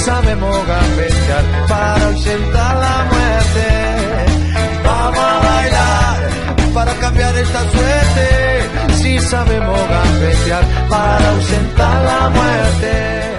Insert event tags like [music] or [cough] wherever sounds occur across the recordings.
Sabemos gambetear para ausentar la muerte. Vamos a bailar para cambiar esta suerte. Si sabemos gambetear para ausentar la muerte.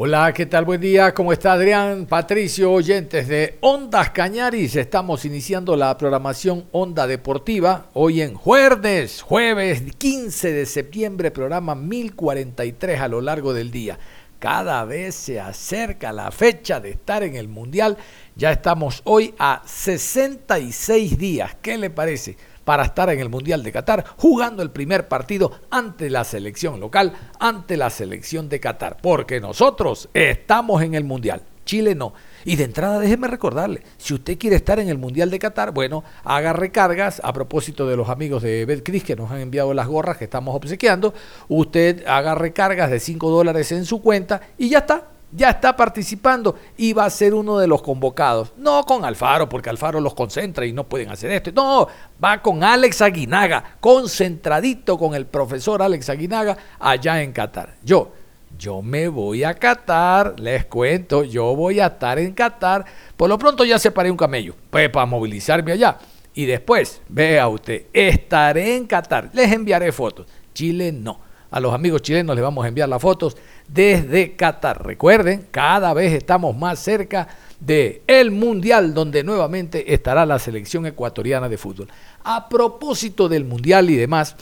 Hola, ¿qué tal? Buen día, ¿cómo está Adrián? Patricio, oyentes de Ondas Cañaris, estamos iniciando la programación Onda Deportiva hoy en jueves, jueves 15 de septiembre, programa 1043 a lo largo del día. Cada vez se acerca la fecha de estar en el Mundial. Ya estamos hoy a 66 días. ¿Qué le parece? Para estar en el Mundial de Qatar, jugando el primer partido ante la selección local, ante la selección de Qatar. Porque nosotros estamos en el Mundial. Chile no. Y de entrada, déjeme recordarle, si usted quiere estar en el Mundial de Qatar, bueno, haga recargas a propósito de los amigos de Betcris que nos han enviado las gorras que estamos obsequiando. Usted haga recargas de 5 dólares en su cuenta y ya está. Ya está participando y va a ser uno de los convocados. No con Alfaro, porque Alfaro los concentra y no pueden hacer esto. No, va con Alex Aguinaga, concentradito con el profesor Alex Aguinaga allá en Qatar. Yo, yo me voy a Qatar, les cuento, yo voy a estar en Qatar. Por lo pronto ya separé un camello pues, para movilizarme allá. Y después, vea usted, estaré en Qatar. Les enviaré fotos. Chile no. A los amigos chilenos les vamos a enviar las fotos desde Qatar. Recuerden, cada vez estamos más cerca de el Mundial donde nuevamente estará la selección ecuatoriana de fútbol. A propósito del Mundial y demás,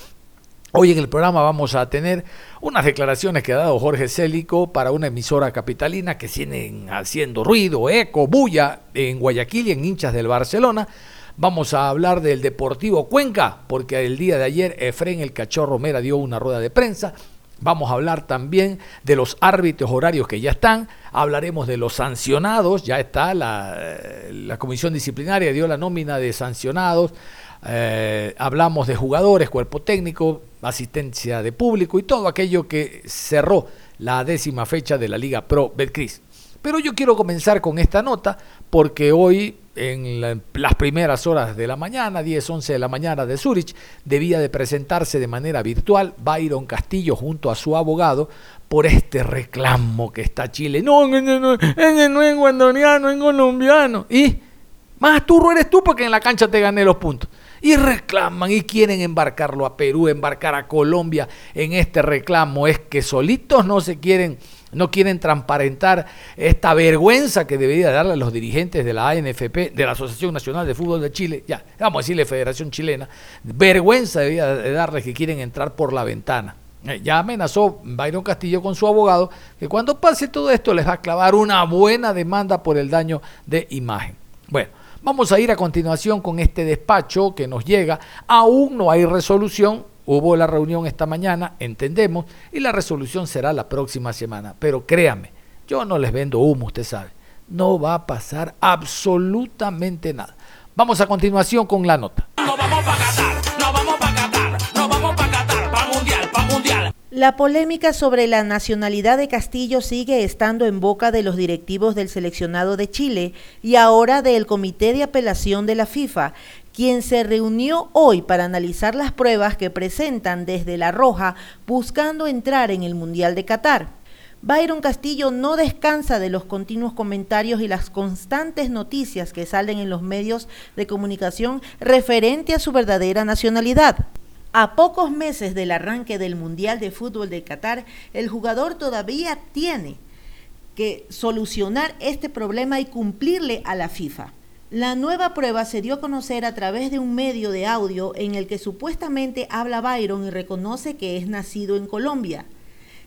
Hoy en el programa vamos a tener unas declaraciones que ha dado Jorge Célico para una emisora capitalina que siguen haciendo ruido, eco, bulla en Guayaquil y en hinchas del Barcelona. Vamos a hablar del Deportivo Cuenca, porque el día de ayer Efren el Cachorro Mera dio una rueda de prensa. Vamos a hablar también de los árbitros horarios que ya están. Hablaremos de los sancionados. Ya está la, la comisión disciplinaria, dio la nómina de sancionados. Eh, hablamos de jugadores, cuerpo técnico, asistencia de público y todo aquello que cerró la décima fecha de la Liga Pro Betcris. Pero yo quiero comenzar con esta nota porque hoy, en las primeras horas de la mañana, 10, 11 de la mañana de Zurich, debía de presentarse de manera virtual Byron Castillo junto a su abogado por este reclamo que está Chile. No, no, no, no, no es guandoniano, es colombiano. Y más turro eres tú porque en la cancha te gané los puntos y reclaman y quieren embarcarlo a Perú, embarcar a Colombia en este reclamo. Es que solitos no se quieren, no quieren transparentar esta vergüenza que debería darle a los dirigentes de la ANFP, de la Asociación Nacional de Fútbol de Chile, ya, vamos a decirle Federación Chilena, vergüenza debería de darles que quieren entrar por la ventana. Eh, ya amenazó Byron Castillo con su abogado que cuando pase todo esto les va a clavar una buena demanda por el daño de imagen. Bueno, Vamos a ir a continuación con este despacho que nos llega. Aún no hay resolución. Hubo la reunión esta mañana, entendemos, y la resolución será la próxima semana. Pero créame, yo no les vendo humo, usted sabe. No va a pasar absolutamente nada. Vamos a continuación con la nota. No vamos no La polémica sobre la nacionalidad de Castillo sigue estando en boca de los directivos del seleccionado de Chile y ahora del Comité de Apelación de la FIFA, quien se reunió hoy para analizar las pruebas que presentan desde La Roja buscando entrar en el Mundial de Qatar. Byron Castillo no descansa de los continuos comentarios y las constantes noticias que salen en los medios de comunicación referente a su verdadera nacionalidad. A pocos meses del arranque del Mundial de Fútbol de Qatar, el jugador todavía tiene que solucionar este problema y cumplirle a la FIFA. La nueva prueba se dio a conocer a través de un medio de audio en el que supuestamente habla Byron y reconoce que es nacido en Colombia.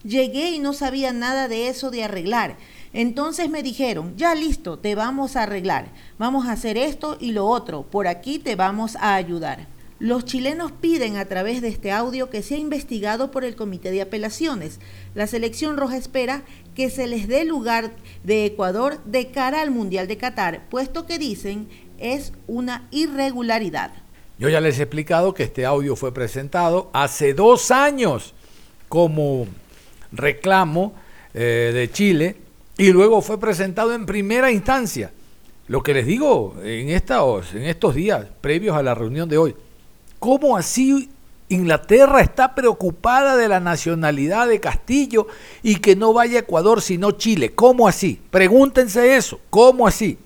Llegué y no sabía nada de eso de arreglar. Entonces me dijeron, ya listo, te vamos a arreglar, vamos a hacer esto y lo otro, por aquí te vamos a ayudar. Los chilenos piden a través de este audio que sea investigado por el Comité de Apelaciones. La selección roja espera que se les dé lugar de Ecuador de cara al Mundial de Qatar, puesto que dicen es una irregularidad. Yo ya les he explicado que este audio fue presentado hace dos años como reclamo eh, de Chile y luego fue presentado en primera instancia. Lo que les digo en, estos, en estos días previos a la reunión de hoy, ¿cómo así Inglaterra está preocupada de la nacionalidad de Castillo y que no vaya Ecuador sino Chile? ¿Cómo así? Pregúntense eso, ¿cómo así?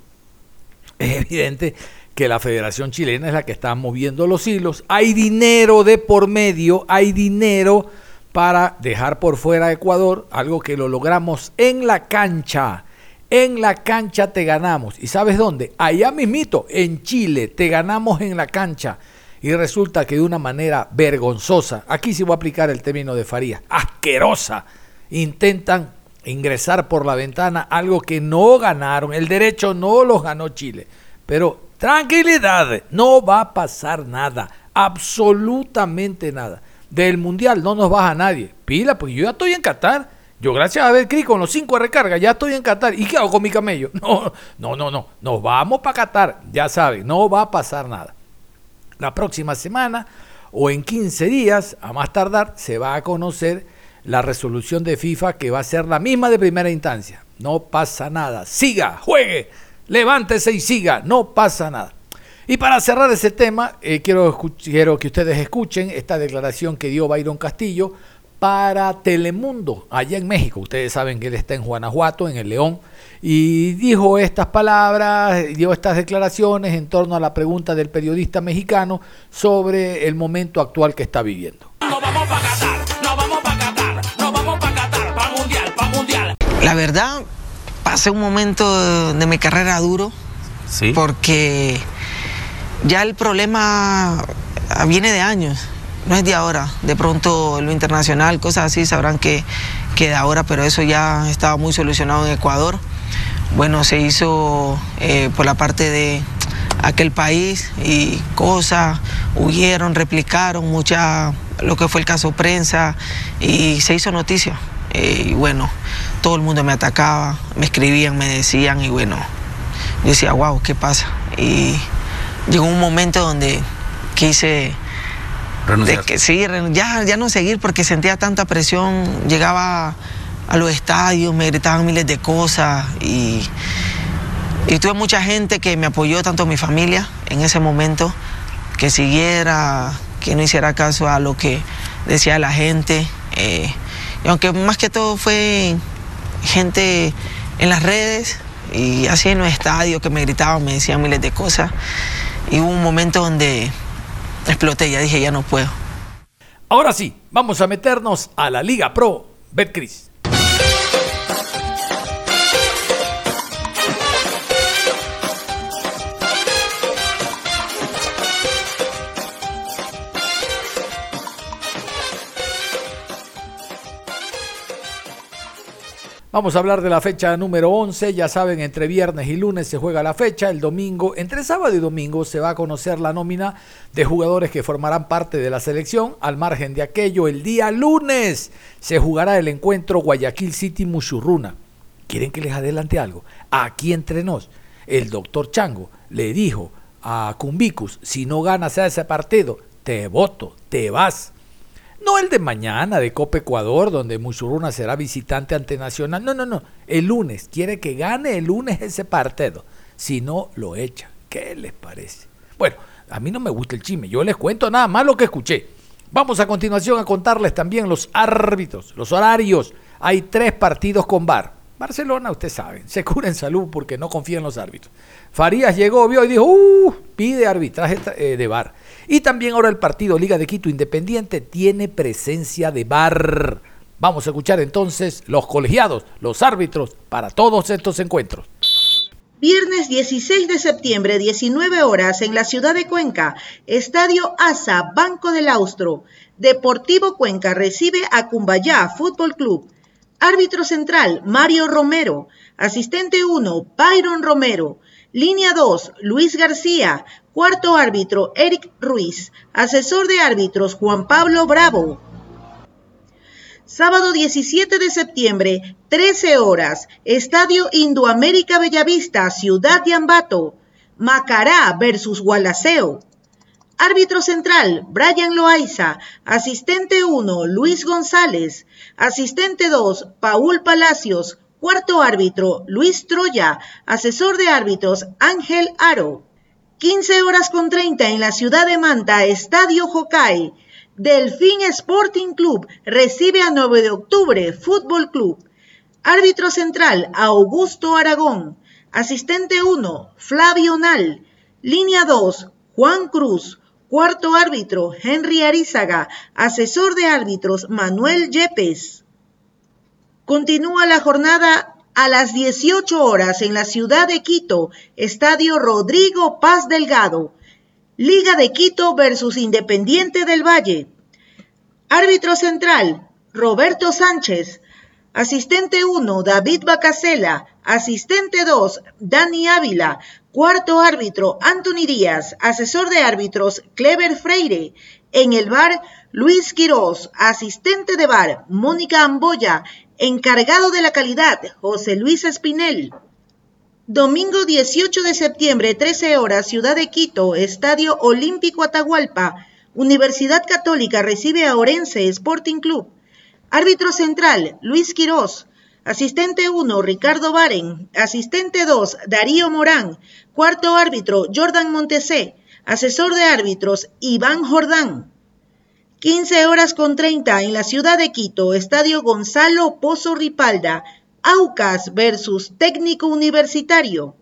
Es evidente que la Federación Chilena es la que está moviendo los hilos. Hay dinero de por medio, hay dinero para dejar por fuera a Ecuador, algo que lo logramos en la cancha. En la cancha te ganamos. ¿Y sabes dónde? Allá mismito, en Chile, te ganamos en la cancha. Y resulta que de una manera vergonzosa, aquí sí voy a aplicar el término de Faría, asquerosa, intentan ingresar por la ventana algo que no ganaron. El derecho no lo ganó Chile. Pero tranquilidad, no va a pasar nada, absolutamente nada. Del mundial no nos baja nadie. Pila, pues yo ya estoy en Qatar. Yo, gracias a clic con los cinco recargas, ya estoy en Qatar. ¿Y qué hago con mi camello? [laughs] No, no, no, no. Nos vamos para Qatar. Ya saben, no va a pasar nada. La próxima semana o en 15 días, a más tardar, se va a conocer la resolución de FIFA que va a ser la misma de primera instancia. No pasa nada. Siga, juegue, levántese y siga. No pasa nada. Y para cerrar ese tema, eh, quiero, quiero que ustedes escuchen esta declaración que dio Byron Castillo para Telemundo, allá en México. Ustedes saben que él está en Guanajuato, en el León, y dijo estas palabras, dio estas declaraciones en torno a la pregunta del periodista mexicano sobre el momento actual que está viviendo. No vamos para Qatar, no vamos para Qatar, no vamos para Qatar, para mundial, para mundial. La verdad, pasé un momento de mi carrera duro, ¿Sí? porque ya el problema viene de años, no es de ahora. De pronto lo internacional, cosas así, sabrán que, que de ahora, pero eso ya estaba muy solucionado en Ecuador. Bueno, se hizo eh, por la parte de aquel país y cosas, huyeron, replicaron mucha lo que fue el caso prensa y se hizo noticia. Eh, y bueno, todo el mundo me atacaba, me escribían, me decían y bueno, yo decía, wow, ¿qué pasa? Y llegó un momento donde quise de que sí, ya, ya no seguir porque sentía tanta presión, llegaba a los estadios, me gritaban miles de cosas y, y tuve mucha gente que me apoyó, tanto mi familia en ese momento, que siguiera, que no hiciera caso a lo que decía la gente. Eh, y aunque más que todo fue gente en las redes y así en los estadios que me gritaban, me decían miles de cosas. Y hubo un momento donde exploté, ya dije, ya no puedo. Ahora sí, vamos a meternos a la Liga Pro Betcris. Vamos a hablar de la fecha número 11. Ya saben, entre viernes y lunes se juega la fecha. El domingo, entre sábado y domingo, se va a conocer la nómina de jugadores que formarán parte de la selección. Al margen de aquello, el día lunes se jugará el encuentro Guayaquil City Muchurruna. ¿Quieren que les adelante algo? Aquí entre nos, el doctor Chango le dijo a Cumbicus: si no ganas ese partido, te voto, te vas. No el de mañana de Copa Ecuador, donde Musuruna será visitante ante Nacional. No, no, no. El lunes. Quiere que gane el lunes ese partido. Si no, lo echa. ¿Qué les parece? Bueno, a mí no me gusta el chisme. Yo les cuento nada más lo que escuché. Vamos a continuación a contarles también los árbitros, los horarios. Hay tres partidos con VAR. Barcelona, ustedes saben, se cura en salud porque no confía en los árbitros. Farías llegó, vio y dijo, uh, pide arbitraje eh, de VAR. Y también ahora el partido Liga de Quito Independiente tiene presencia de VAR. Vamos a escuchar entonces los colegiados, los árbitros para todos estos encuentros. Viernes 16 de septiembre, 19 horas, en la ciudad de Cuenca, Estadio ASA, Banco del Austro. Deportivo Cuenca recibe a Cumbayá Fútbol Club. Árbitro central, Mario Romero. Asistente 1, Byron Romero. Línea 2, Luis García. Cuarto árbitro, Eric Ruiz. Asesor de árbitros, Juan Pablo Bravo. Sábado 17 de septiembre, 13 horas, Estadio Indoamérica Bellavista, Ciudad de Ambato. Macará versus Gualaceo. Árbitro central, Brian Loaiza. Asistente 1, Luis González. Asistente 2, Paul Palacios. Cuarto árbitro, Luis Troya. Asesor de árbitros, Ángel Aro. 15 horas con 30 en la ciudad de Manta, Estadio Hokai. Delfín Sporting Club recibe a 9 de octubre Fútbol Club. Árbitro central, Augusto Aragón. Asistente 1, Flavio Nal. Línea 2, Juan Cruz. Cuarto árbitro, Henry Arizaga. Asesor de árbitros, Manuel Yepes. Continúa la jornada a las 18 horas en la ciudad de Quito, Estadio Rodrigo Paz Delgado. Liga de Quito versus Independiente del Valle. Árbitro central, Roberto Sánchez. Asistente 1, David Bacasela. Asistente 2, Dani Ávila. Cuarto árbitro, Anthony Díaz. Asesor de árbitros, Clever Freire. En el bar, Luis Quirós. Asistente de bar, Mónica Amboya. Encargado de la calidad, José Luis Espinel. Domingo 18 de septiembre, 13 horas, Ciudad de Quito, Estadio Olímpico Atahualpa. Universidad Católica recibe a Orense Sporting Club. Árbitro central, Luis Quirós. Asistente 1, Ricardo Baren. Asistente 2, Darío Morán. Cuarto árbitro, Jordan Montesé. Asesor de árbitros, Iván Jordán. 15 horas con 30 en la ciudad de Quito, Estadio Gonzalo Pozo Ripalda. Aucas versus Técnico Universitario.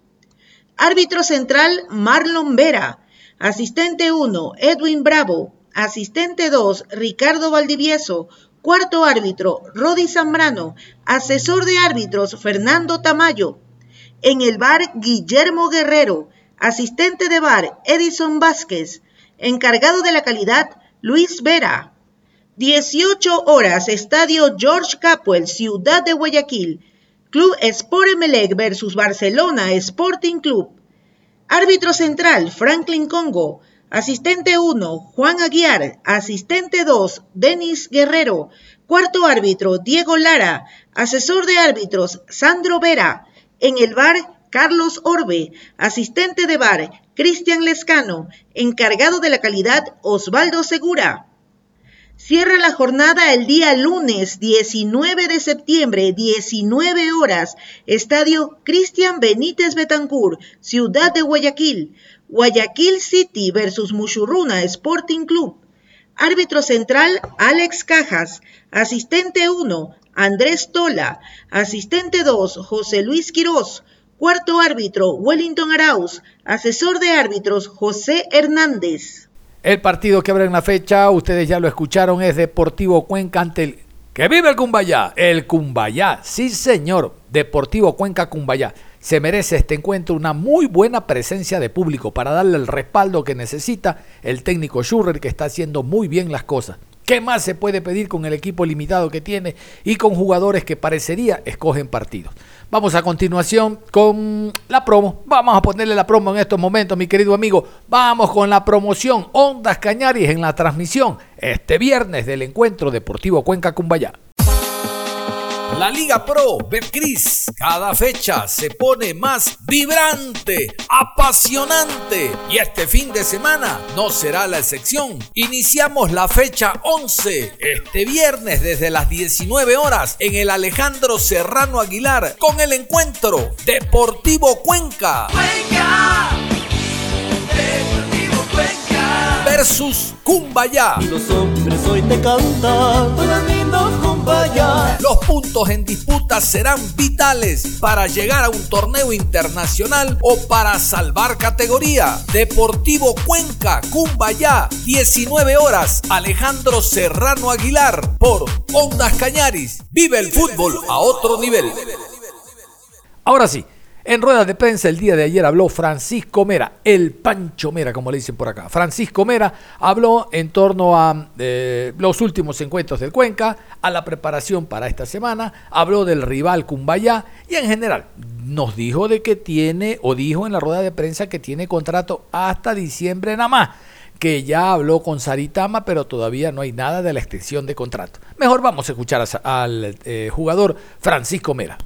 Árbitro central, Marlon Vera. Asistente 1, Edwin Bravo. Asistente 2, Ricardo Valdivieso. Cuarto árbitro, Rodi Zambrano. Asesor de árbitros, Fernando Tamayo. En el bar, Guillermo Guerrero. Asistente de bar, Edison Vázquez. Encargado de la calidad, Luis Vera. 18 horas, Estadio George Capwell, Ciudad de Guayaquil. Club Sport Emelec versus Barcelona Sporting Club. Árbitro central, Franklin Congo. Asistente 1, Juan Aguiar. Asistente 2, Denis Guerrero. Cuarto árbitro, Diego Lara. Asesor de árbitros, Sandro Vera. En el bar, Carlos Orbe. Asistente de bar, Cristian Lescano. Encargado de la calidad, Osvaldo Segura. Cierra la jornada el día lunes 19 de septiembre, 19 horas, Estadio Cristian Benítez Betancur, Ciudad de Guayaquil. Guayaquil City versus Mushurruna Sporting Club. Árbitro central, Alex Cajas. Asistente 1, Andrés Tola. Asistente 2, José Luis Quirós. Cuarto árbitro, Wellington Arauz. Asesor de árbitros, José Hernández. El partido que abre en la fecha, ustedes ya lo escucharon, es Deportivo Cuenca ante el... ¡Que vive el Cumbayá! El Cumbayá, sí señor. Deportivo Cuenca Cumbayá se merece este encuentro una muy buena presencia de público para darle el respaldo que necesita el técnico Schurrer que está haciendo muy bien las cosas. ¿Qué más se puede pedir con el equipo limitado que tiene y con jugadores que parecería escogen partidos? Vamos a continuación con la promo. Vamos a ponerle la promo en estos momentos, mi querido amigo. Vamos con la promoción Ondas Cañaris en la transmisión este viernes del encuentro Deportivo Cuenca Cumbayá. La Liga Pro Betcris cada fecha se pone más vibrante, apasionante y este fin de semana no será la excepción. Iniciamos la fecha 11 este viernes desde las 19 horas en el Alejandro Serrano Aguilar con el encuentro Deportivo Cuenca. Cuenca. Deportivo Cuenca versus Cumbayá. Los hombres hoy te cantan, los puntos en disputa serán vitales para llegar a un torneo internacional o para salvar categoría. Deportivo Cuenca, Cumbayá, 19 horas, Alejandro Serrano Aguilar, por Ondas Cañaris. Vive el fútbol a otro nivel. Ahora sí. En ruedas de prensa el día de ayer habló Francisco Mera, el Pancho Mera, como le dicen por acá. Francisco Mera habló en torno a eh, los últimos encuentros del Cuenca, a la preparación para esta semana, habló del rival Cumbayá y en general nos dijo de que tiene, o dijo en la rueda de prensa que tiene contrato hasta diciembre nada más, que ya habló con Saritama, pero todavía no hay nada de la extensión de contrato. Mejor vamos a escuchar al eh, jugador Francisco Mera.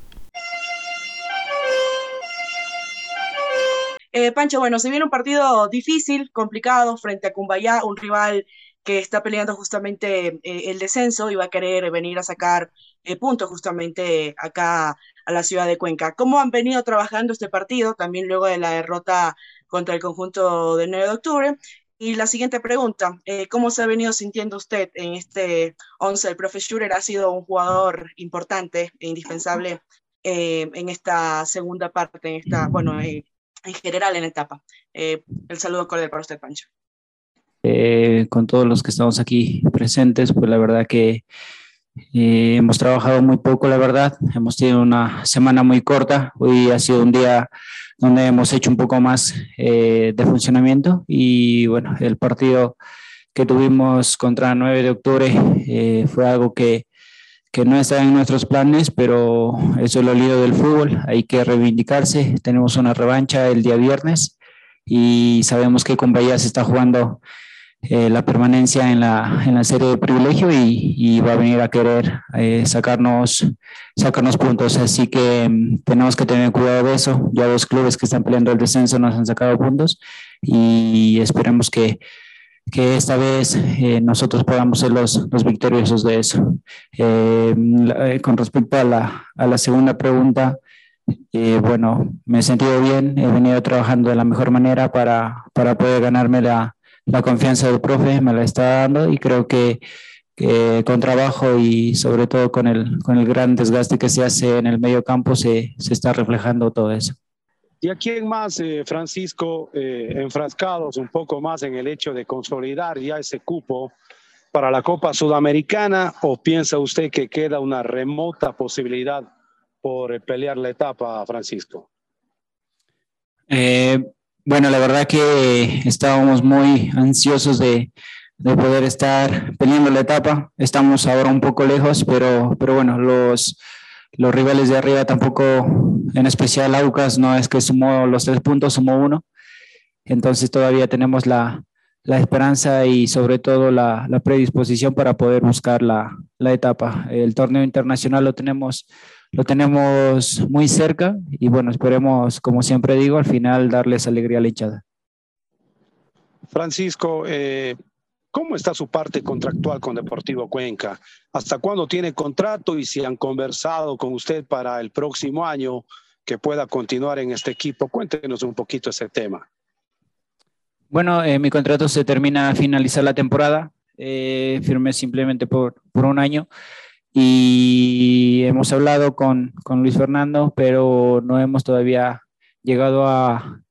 Eh, Pancho, bueno, se viene un partido difícil, complicado, frente a Cumbayá, un rival que está peleando justamente eh, el descenso y va a querer venir a sacar eh, puntos justamente acá a la ciudad de Cuenca. ¿Cómo han venido trabajando este partido, también luego de la derrota contra el conjunto del 9 de octubre? Y la siguiente pregunta, ¿cómo se ha venido sintiendo usted en este 11? El profe Schurer ha sido un jugador importante e indispensable en esta segunda parte, en esta, bueno, en general en etapa. Eh, el saludo cordial para usted, Pancho. Eh, con todos los que estamos aquí presentes, pues la verdad que eh, hemos trabajado muy poco, la verdad. Hemos tenido una semana muy corta. Hoy ha sido un día donde hemos hecho un poco más de funcionamiento y bueno, el partido que tuvimos contra 9 de octubre fue algo que que no está en nuestros planes, pero eso es lo lindo del fútbol, hay que reivindicarse, tenemos una revancha el día viernes y sabemos que con Bahía se está jugando eh, la permanencia en la, en la, serie de privilegio y, va a venir a querer eh, sacarnos, sacarnos puntos, así que mm, tenemos que tener cuidado de eso, ya los clubes que están peleando el descenso nos han sacado puntos y esperemos que que esta vez eh, nosotros podamos ser los, victoriosos de eso. Eh, eh, con respecto a la, a la segunda pregunta, bueno, me he sentido bien, he venido trabajando de la mejor manera para, para poder ganarme la, la, confianza del profe, me la está dando y creo que, que, con trabajo y sobre todo con el, con el gran desgaste que se hace en el medio campo se, se está reflejando todo eso. ¿Y a quién más, eh, Francisco, eh, enfrascados un poco más en el hecho de consolidar ya ese cupo para la Copa Sudamericana o piensa usted que queda una remota posibilidad por pelear la etapa, Francisco? Eh, bueno, la verdad que estábamos muy ansiosos de, de, poder estar peleando la etapa. Estamos ahora un poco lejos, pero, pero bueno, los rivales de arriba tampoco, en especial Aucas, no es que sumó los tres puntos, sumó uno. Entonces todavía tenemos la, la esperanza y sobre todo la, la predisposición para poder buscar la, la, etapa. El torneo internacional lo tenemos, lo tenemos muy cerca y bueno, esperemos, como siempre digo, al final darles alegría a la hinchada. Francisco, eh, ¿Cómo está su parte contractual con Deportivo Cuenca? ¿Hasta cuándo tiene contrato y si han conversado con usted para el próximo año que pueda continuar en este equipo? Cuéntenos un poquito ese tema. Bueno, eh, mi contrato se termina a finalizar la temporada. Eh, firmé simplemente por, por, un año y hemos hablado con, con Luis Fernando, pero no hemos todavía llegado a,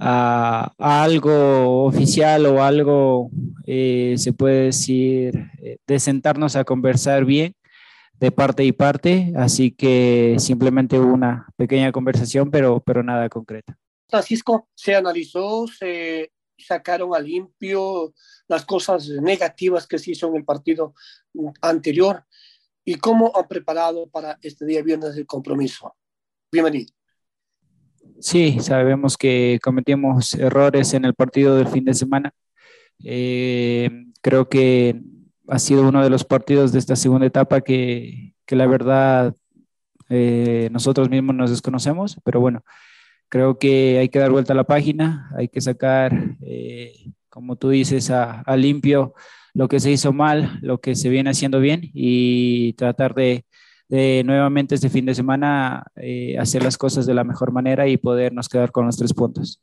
a, algo oficial o algo, eh, se puede decir, eh, de sentarnos a conversar bien de parte y parte, así que simplemente una pequeña conversación, pero, pero nada concreta. Francisco, se analizó, se sacaron a limpio las cosas negativas que se hizo en el partido anterior y cómo han preparado para este día viernes el compromiso. Bienvenido. Sí, sabemos que cometimos errores en el partido del fin de semana. Eh, creo que ha sido uno de los partidos de esta segunda etapa que, que la verdad eh, nosotros mismos nos desconocemos, pero bueno, creo que hay que dar vuelta a la página, hay que sacar, eh, como tú dices, a, a limpio lo que se hizo mal, lo que se viene haciendo bien y tratar de de nuevamente este fin de semana eh, hacer las cosas de la mejor manera y podernos quedar con los tres puntos.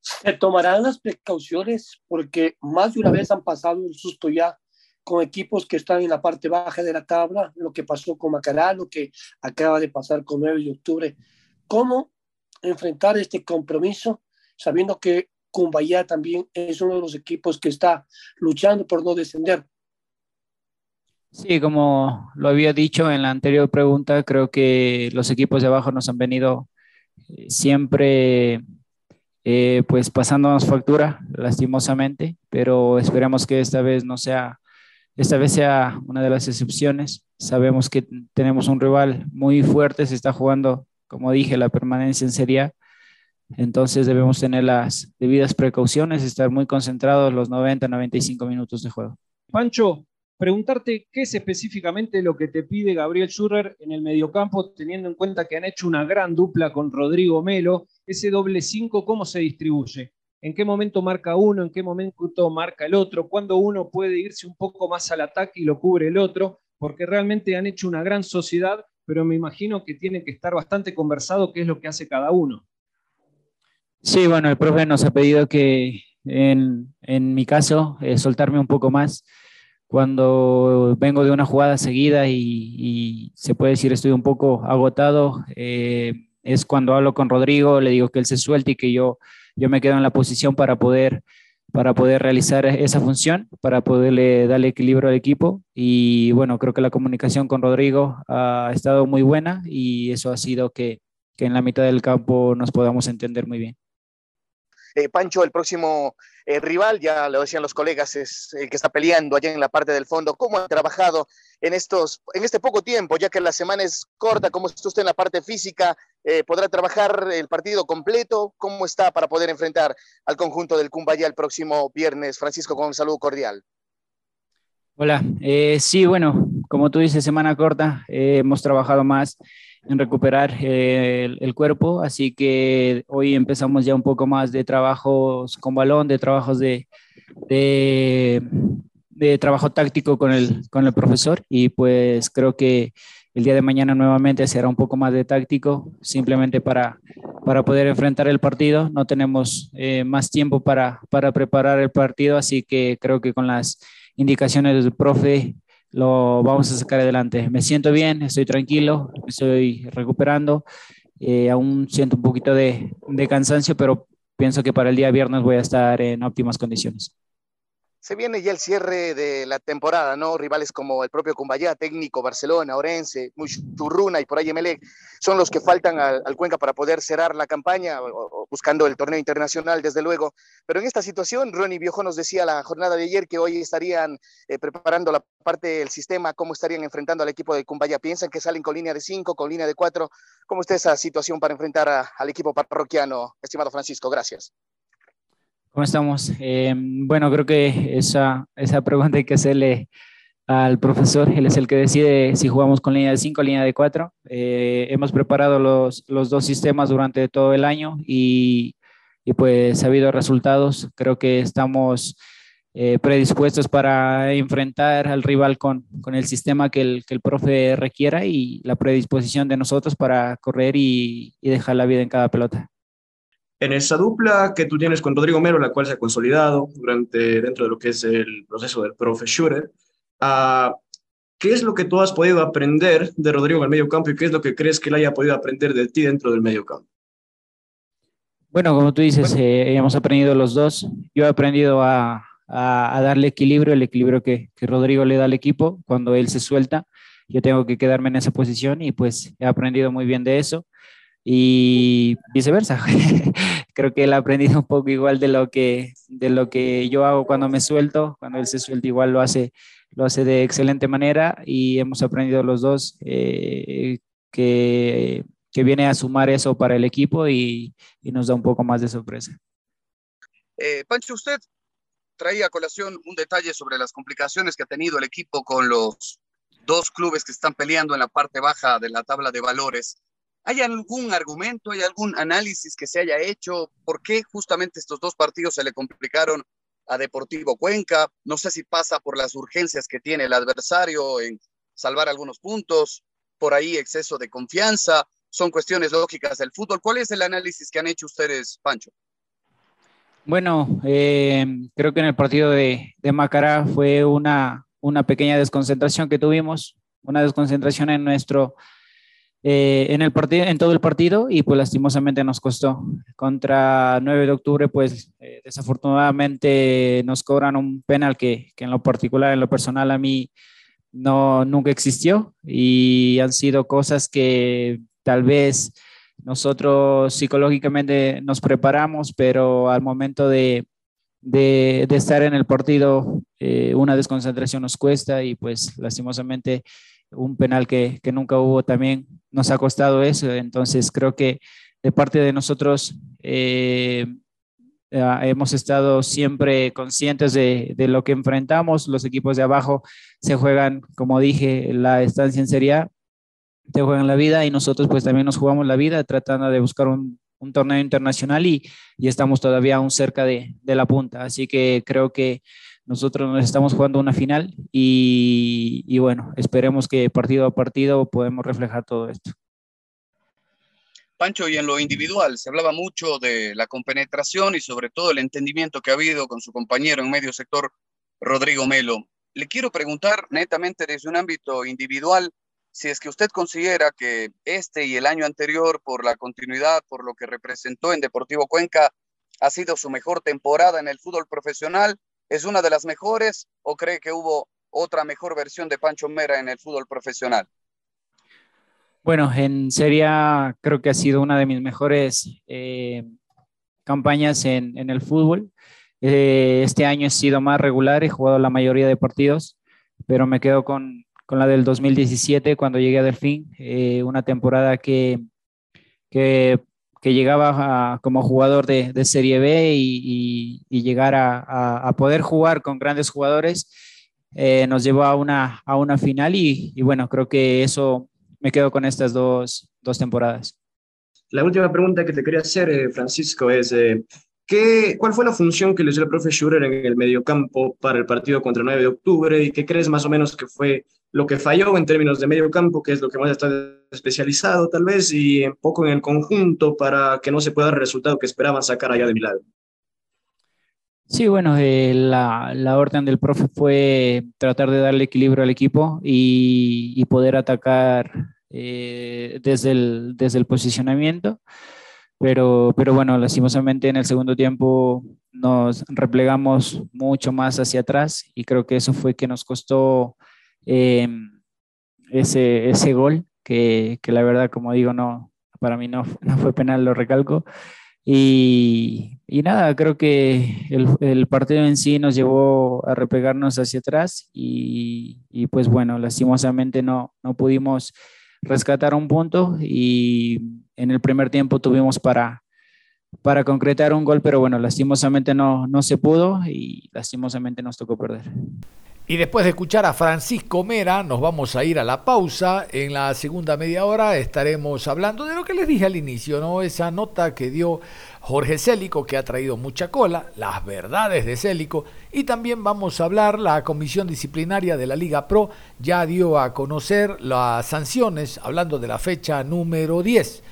Se tomarán las precauciones porque más de una vez han pasado el susto ya con equipos que están en la parte baja de la tabla, lo que pasó con Macará, lo que acaba de pasar con 9 de octubre. ¿Cómo enfrentar este compromiso sabiendo que Cumbayá también es uno de los equipos que está luchando por no descender? Sí, como lo había dicho en la anterior pregunta, creo que los equipos de abajo nos han venido eh, siempre eh, pues pasándonos factura, lastimosamente, pero esperemos que esta vez no sea, esta vez sea una de las excepciones. Sabemos que tenemos un rival muy fuerte, se está jugando, como dije, la permanencia en Serie entonces debemos tener las debidas precauciones, estar muy concentrados los 90, 95 minutos de juego. Pancho, preguntarte qué es específicamente lo que te pide Gabriel Schurrer en el mediocampo, teniendo en cuenta que han hecho una gran dupla con Rodrigo Melo. Ese doble 5, ¿cómo se distribuye? ¿En qué momento marca uno? ¿En qué momento marca el otro? ¿Cuándo uno puede irse un poco más al ataque y lo cubre el otro? Porque realmente han hecho una gran sociedad, pero me imagino que tiene que estar bastante conversado qué es lo que hace cada uno. Sí, bueno, el profe nos ha pedido que en, mi caso eh, soltarme un poco más cuando vengo de una jugada seguida y, se puede decir estoy un poco agotado, eh, es cuando hablo con Rodrigo, le digo que él se suelte y que yo, yo me quedo en la posición para poder, para poder realizar esa función, para poderle darle equilibrio al equipo. Y bueno, creo que la comunicación con Rodrigo ha estado muy buena y eso ha sido que, que en la mitad del campo nos podamos entender muy bien. Eh, Pancho, el próximo eh, rival, ya lo decían los colegas, es el que está peleando allá en la parte del fondo. ¿Cómo ha trabajado en, estos, en este poco tiempo, ya que la semana es corta? ¿Cómo está usted en la parte física? Eh, ¿Podrá trabajar el partido completo? ¿Cómo está para poder enfrentar al conjunto del Cumbaya el próximo viernes? Francisco, con un saludo cordial. Hola, sí, bueno, como tú dices, semana corta, hemos trabajado más en recuperar eh, el, cuerpo, así que hoy empezamos ya un poco más de trabajos con balón, de trabajos de, de, trabajo táctico con el, con el profesor y pues creo que el día de mañana nuevamente será un poco más de táctico, simplemente para, para poder enfrentar el partido. No tenemos eh, más tiempo para, para preparar el partido, así que creo que con las indicaciones del profe lo vamos a sacar adelante. Me siento bien, estoy tranquilo, estoy recuperando. Eh, aún siento un poquito de, de cansancio, pero pienso que para el día viernes voy a estar en óptimas condiciones se viene ya el cierre de la temporada, ¿no? Rivales como el propio Cumbayá, técnico, Barcelona, Orense, Churruna y por ahí Emelec, son los que faltan al, Cuenca para poder cerrar la campaña, buscando el torneo internacional, desde luego. Pero en esta situación, Ronnie Viejo nos decía la jornada de ayer que hoy estarían eh, preparando la parte del sistema, cómo estarían enfrentando al equipo de Cumbaya. ¿Piensan que salen con línea de cinco, con línea de cuatro? ¿Cómo está esa situación para enfrentar al equipo parroquiano, estimado Francisco? Gracias. ¿Cómo estamos? Eh, bueno, creo que esa, esa pregunta hay que hacerle al profesor. Él es el que decide si jugamos con línea de 5 o línea de 4. Eh, hemos preparado los, los, dos sistemas durante todo el año y, y, pues ha habido resultados. Creo que estamos eh, predispuestos para enfrentar al rival con, con el sistema que el, que el profe requiera y la predisposición de nosotros para correr y, y dejar la vida en cada pelota en esa dupla que tú tienes con Rodrigo Mero, la cual se ha consolidado durante, dentro de lo que es el proceso del profe Schurer, ah, ¿qué es lo que tú has podido aprender de Rodrigo en el medio campo y qué es lo que crees que él haya podido aprender de ti dentro del medio campo? Bueno, como tú dices, eh, hemos aprendido los dos. Yo he aprendido a, a, darle equilibrio, el equilibrio que, que Rodrigo le da al equipo cuando él se suelta. Yo tengo que quedarme en esa posición y pues he aprendido muy bien de eso y viceversa. [laughs] Creo que él ha aprendido [laughs] un poco igual de lo que, de lo que yo hago cuando me suelto, cuando él se suelta igual lo hace, lo hace de excelente manera y hemos aprendido los dos eh, que, que, viene a sumar eso para el equipo y, y nos da un poco más de sorpresa. Eh, Pancho, usted traía a colación un detalle sobre las complicaciones que ha tenido el equipo con los dos clubes que están peleando en la parte baja de la tabla de valores. ¿Hay algún argumento, hay algún análisis que se haya hecho? ¿Por qué justamente estos dos partidos se le complicaron a Deportivo Cuenca? No sé si pasa por las urgencias que tiene el adversario en salvar algunos puntos, por ahí exceso de confianza, son cuestiones lógicas del fútbol. ¿Cuál es el análisis que han hecho ustedes, Pancho? Bueno, eh, creo que en el partido de, de Macará fue una, una pequeña desconcentración que tuvimos, una desconcentración en nuestro eh, en, el en todo el partido y pues lastimosamente nos costó. Contra 9 de octubre pues eh, desafortunadamente nos cobran un penal que, que, en lo particular, en lo personal a mí no, nunca existió y han sido cosas que tal vez nosotros psicológicamente nos preparamos, pero al momento de, de, estar en el partido, eh, una desconcentración nos cuesta y pues lastimosamente un penal que, que, nunca hubo también nos ha costado eso. Entonces creo que de parte de nosotros eh, eh, hemos estado siempre conscientes de, de, lo que enfrentamos. Los equipos de abajo se juegan, como dije, la estancia en Serie A, se juegan la vida y nosotros pues también nos jugamos la vida tratando de buscar un, un torneo internacional y, y, estamos todavía aún cerca de, de, la punta. Así que creo que nosotros nos estamos jugando una final y, bueno, esperemos que partido a partido podemos reflejar todo esto. Pancho, y en lo individual, se hablaba mucho de la compenetración y sobre todo el entendimiento que ha habido con su compañero en medio sector, Rodrigo Melo. Le quiero preguntar netamente desde un ámbito individual, si es que usted considera que este y el año anterior, por la continuidad, por lo que representó en Deportivo Cuenca, ha sido su mejor temporada en el fútbol profesional, es una de las mejores o cree que hubo otra mejor versión de Pancho Mera en el fútbol profesional? Bueno, en Serie creo que ha sido una de mis mejores eh, campañas en, en, el fútbol. Eh, este año he sido más regular, he jugado la mayoría de partidos, pero me quedo con, con la del 2017 cuando llegué a Delfín, eh, una temporada que, que, que llegaba como jugador de, de, Serie B y, y, llegar a, a, a, poder jugar con grandes jugadores. Eh, nos llevó a una, a una final y, y bueno, creo que eso me quedo con estas dos, dos temporadas. La última pregunta que te quería hacer, eh, Francisco, es eh, ¿qué, ¿cuál fue la función que le dio el profe Schurer en el mediocampo para el partido contra el 9 de octubre? ¿Y qué crees más o menos que fue lo que falló en términos de mediocampo, que es lo que más está especializado tal vez, y un poco en el conjunto para que no se pueda el resultado que esperaban sacar allá de Milagro? Sí, bueno, eh, la, la, orden del profe fue tratar de darle equilibrio al equipo y, y poder atacar eh, desde, el, desde el posicionamiento. Pero, pero bueno, lastimosamente en el segundo tiempo nos replegamos mucho más hacia atrás y creo que eso fue que nos costó eh, ese, ese gol, que, que, la verdad, como digo, no, para mí no, [laughs] no fue penal, lo recalco. Y, y nada, creo que el, el, partido en sí nos llevó a replegarnos hacia atrás y, y pues bueno, lastimosamente no, no pudimos rescatar un punto y en el primer tiempo tuvimos para, para concretar un gol, pero bueno, lastimosamente no, no se pudo y lastimosamente nos tocó perder. Y después de escuchar a Francisco Mera, nos vamos a ir a la pausa. En la segunda media hora estaremos hablando de lo que les dije al inicio, ¿no? Esa nota que dio Jorge Célico, que ha traído mucha cola, las verdades de Célico, y también vamos a hablar, la comisión disciplinaria de la Liga Pro ya dio a conocer las sanciones, hablando de la fecha número 10.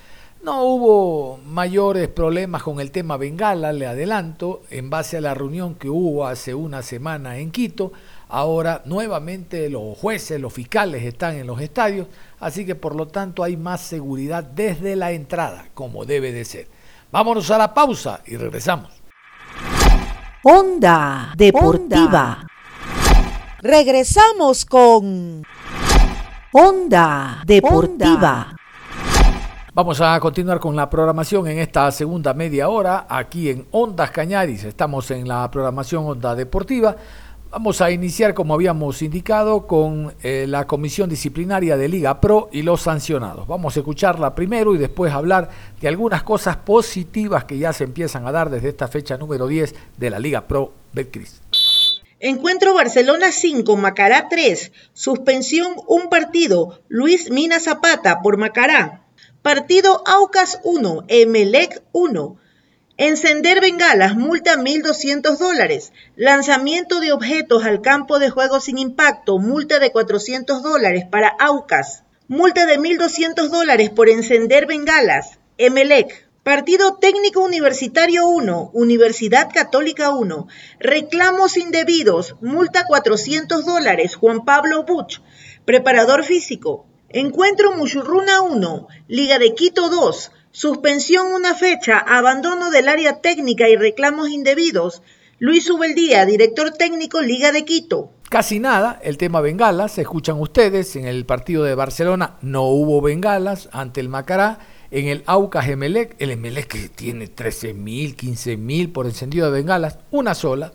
No hubo mayores problemas con el tema Bengala, le adelanto, en base a la reunión que hubo hace una semana en Quito Ahora nuevamente los jueces, los fiscales están en los estadios, así que por lo tanto hay más seguridad desde la entrada, como debe de ser. Vámonos a la pausa y regresamos. Onda Deportiva. Regresamos con Onda Deportiva. Vamos a continuar con la programación en esta segunda media hora aquí en Ondas Cañaris. Estamos en la programación Onda Deportiva. Vamos a iniciar, como habíamos indicado, con eh, la comisión disciplinaria de Liga Pro y los sancionados. Vamos a escucharla primero y después hablar de algunas cosas positivas que ya se empiezan a dar desde esta fecha número 10 de la Liga Pro Betcris. Encuentro Barcelona 5, Macará 3. Suspensión un partido. Luis Mina Zapata por Macará. Partido Aucas 1, Emelec 1. Encender bengalas, multa 1.200 dólares. Lanzamiento de objetos al campo de juego sin impacto, multa de 400 dólares para AUCAS. Multa de 1.200 dólares por encender bengalas. Emelec. Partido Técnico Universitario 1, Universidad Católica 1. Reclamos indebidos, multa 400 dólares, Juan Pablo Buch. Preparador físico. Encuentro Muchurruna 1, Liga de Quito 2. Suspensión una fecha, abandono del área técnica y reclamos indebidos. Luis Ubeldía, director técnico Liga de Quito. Casi nada, el tema bengalas, escuchan ustedes, en el partido de Barcelona no hubo bengalas ante el Macará, en el Aucas Emelec, el Emelec que tiene 13 mil, 15 mil por encendido de bengalas, una sola,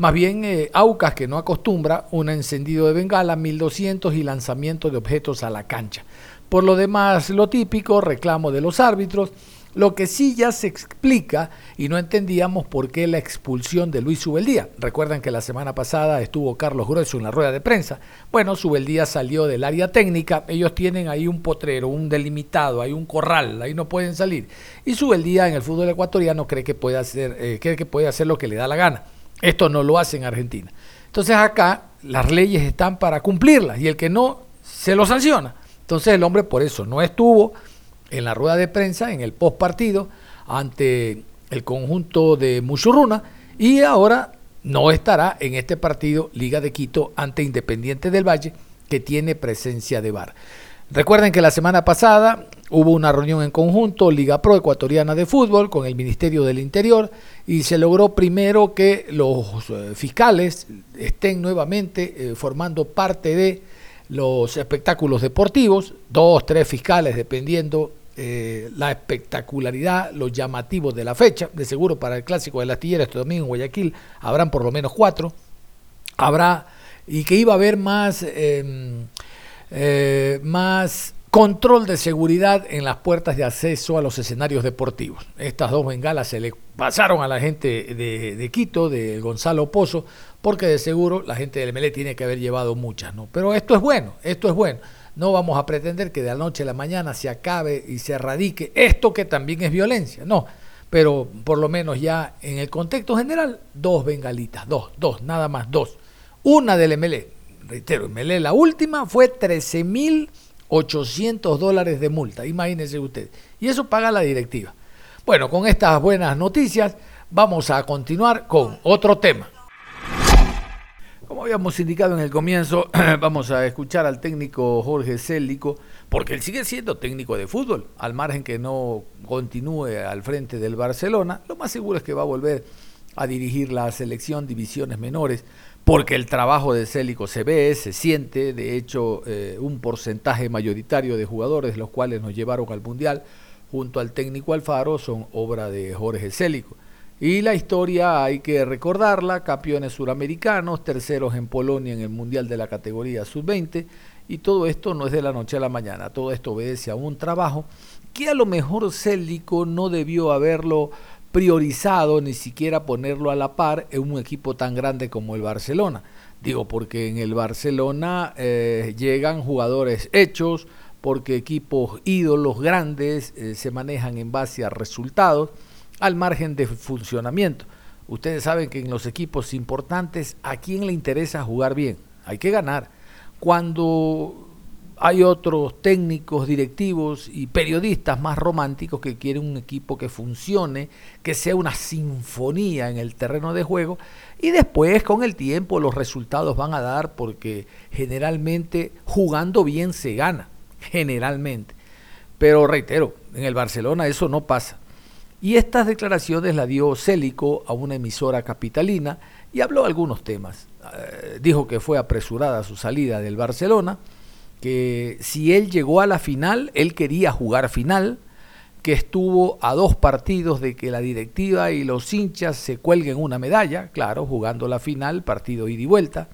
más bien eh, Aucas que no acostumbra un encendido de bengala, 1200 y lanzamiento de objetos a la cancha. Por lo demás, lo típico, reclamo de los árbitros, lo que sí ya se explica y no entendíamos por qué la expulsión de Luis Subeldía. Recuerdan que la semana pasada estuvo Carlos Grueso en la rueda de prensa. Bueno, Subeldía salió del área técnica. Ellos tienen ahí un potrero, un delimitado, hay un corral, ahí no pueden salir. Y Subeldía en el fútbol ecuatoriano cree que puede hacer, eh, cree que puede hacer lo que le da la gana. Esto no lo hace en Argentina. Entonces acá las leyes están para cumplirlas y el que no se lo sanciona. Entonces el hombre por eso no estuvo en la rueda de prensa, en el post partido, ante el conjunto de Muchurruna y ahora no estará en este partido Liga de Quito ante Independiente del Valle, que tiene presencia de VAR. Recuerden que la semana pasada hubo una reunión en conjunto, Liga Pro Ecuatoriana de Fútbol, con el Ministerio del Interior, y se logró primero que los eh, fiscales estén nuevamente eh, formando parte de los espectáculos deportivos, dos, tres fiscales, dependiendo eh, la espectacularidad, los llamativos de la fecha. De seguro para el clásico de la astillera este domingo en Guayaquil habrán por lo menos cuatro. Habrá, y que iba a haber más, em, eh, más control de seguridad en las puertas de acceso a los escenarios deportivos. Estas dos bengalas se le pasaron a la gente de, de Quito, de Gonzalo Pozo, porque de seguro la gente del MLE tiene que haber llevado muchas, ¿no? Pero esto es bueno, esto es bueno. No vamos a pretender que de la noche a la mañana se acabe y se erradique esto que también es violencia, no. Pero por lo menos ya en el contexto general, dos bengalitas, dos, dos, nada más, dos. Una del MLE, reitero, MLE la última fue 13.800 dólares de multa, imagínense usted. Y eso paga la directiva. Bueno, con estas buenas noticias vamos a continuar con otro tema. Como habíamos indicado en el comienzo, [clears throat] vamos a escuchar al técnico Jorge Célico, porque él sigue siendo técnico de fútbol, al margen que no continúe al frente del Barcelona, lo más seguro es que va a volver a dirigir la selección divisiones menores, porque el trabajo de Célico se ve, se siente, de hecho eh, un porcentaje mayoritario de jugadores, los cuales nos llevaron al Mundial, junto al técnico Alfaro, son obra de Jorge Célico. Y la historia hay que recordarla, campeones suramericanos, terceros en Polonia en el Mundial de la categoría sub-20, y todo esto no es de la noche a la mañana, todo esto obedece a un trabajo que a lo mejor Célico no debió haberlo priorizado, ni siquiera ponerlo a la par en un equipo tan grande como el Barcelona. Digo, porque en el Barcelona eh, llegan jugadores hechos, porque equipos ídolos grandes eh, se manejan en base a resultados al margen de funcionamiento. Ustedes saben que en los equipos importantes, ¿a quién le interesa jugar bien? Hay que ganar. Cuando hay otros técnicos, directivos y periodistas más románticos que quieren un equipo que funcione, que sea una sinfonía en el terreno de juego y después con el tiempo los resultados van a dar porque generalmente jugando bien se gana, generalmente. Pero reitero, en el Barcelona eso no pasa. Y estas declaraciones las dio Célico a una emisora capitalina y habló algunos temas. Eh, dijo que fue apresurada su salida del Barcelona, que si él llegó a la final, él quería jugar final, que estuvo a dos partidos de que la directiva y los hinchas se cuelguen una medalla, claro, jugando la final, partido ida y vuelta.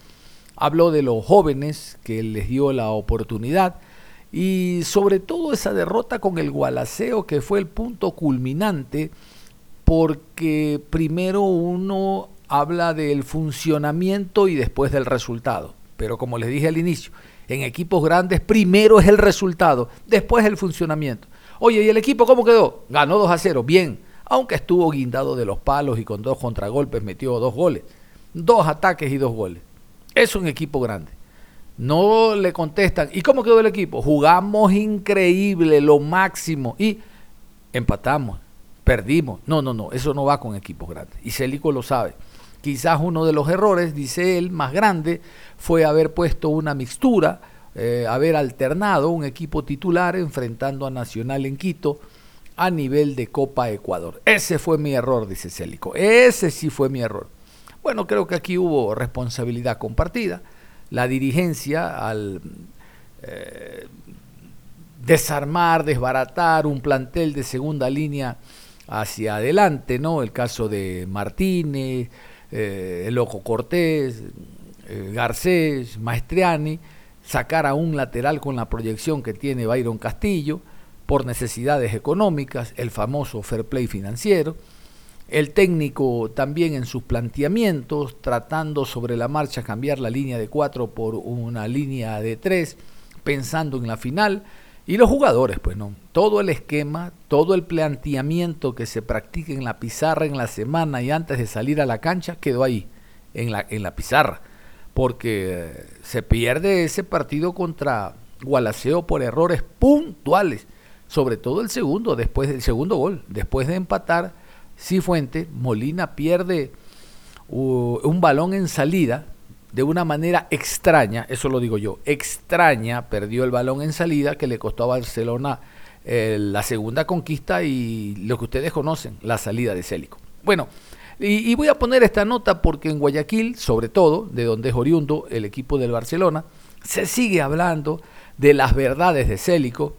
Habló de los jóvenes que les dio la oportunidad y sobre todo esa derrota con el Gualaceo que fue el punto culminante porque primero uno habla del funcionamiento y después del resultado. Pero como les dije al inicio, en equipos grandes primero es el resultado, después el funcionamiento. Oye, ¿y el equipo cómo quedó? Ganó 2 a 0, bien, aunque estuvo guindado de los palos y con dos contragolpes metió dos goles. Dos ataques y dos goles. Es un equipo grande. No le contestan. ¿Y cómo quedó el equipo? Jugamos increíble, lo máximo. Y empatamos, perdimos. No, no, no, eso no va con equipos grandes. Y Célico lo sabe. Quizás uno de los errores, dice él, más grande, fue haber puesto una mixtura, eh, haber alternado un equipo titular enfrentando a Nacional en Quito a nivel de Copa Ecuador. Ese fue mi error, dice Célico. Ese sí fue mi error. Bueno, creo que aquí hubo responsabilidad compartida. La dirigencia al eh, desarmar, desbaratar un plantel de segunda línea hacia adelante, ¿no? El caso de Martínez, eh, el Ojo Cortés, eh, Garcés, Maestriani, sacar a un lateral con la proyección que tiene Byron Castillo por necesidades económicas, el famoso fair play financiero, el técnico también en sus planteamientos, tratando sobre la marcha cambiar la línea de cuatro por una línea de tres, pensando en la final, y los jugadores, pues no, todo el esquema, todo el planteamiento que se practica en la pizarra en la semana y antes de salir a la cancha quedó ahí, en la, en la pizarra. Porque se pierde ese partido contra Gualaceo por errores puntuales, sobre todo el segundo, después del segundo gol, después de empatar, Cifuente, Molina pierde un balón en salida de una manera extraña, eso lo digo yo, extraña, perdió el balón en salida que le costó a Barcelona eh, la segunda conquista y lo que ustedes conocen, la salida de Célico. Bueno, y, voy a poner esta nota porque en Guayaquil, sobre todo, de donde es oriundo el equipo del Barcelona, se sigue hablando de las verdades de Célico.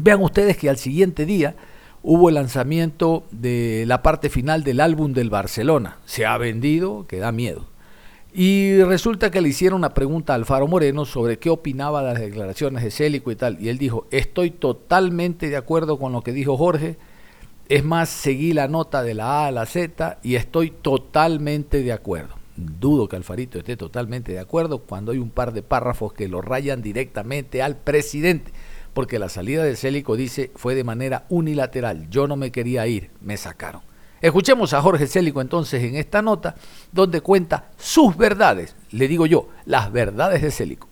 Vean ustedes que al siguiente día hubo el lanzamiento de la parte final del álbum del Barcelona. Se ha vendido, que da miedo. Y resulta que le hicieron una pregunta a Alfaro Moreno sobre qué opinaba de las declaraciones de Célico y tal. Y él dijo, estoy totalmente de acuerdo con lo que dijo Jorge es más, seguí la nota de la A a la Z y estoy totalmente de acuerdo. Dudo que Alfarito esté totalmente de acuerdo cuando hay un par de párrafos que lo rayan directamente al presidente, porque la salida de Célico dice fue de manera unilateral. Yo no me quería ir, me sacaron. Escuchemos a Jorge Célico entonces en esta nota donde cuenta sus verdades, le digo yo, las verdades de Célico.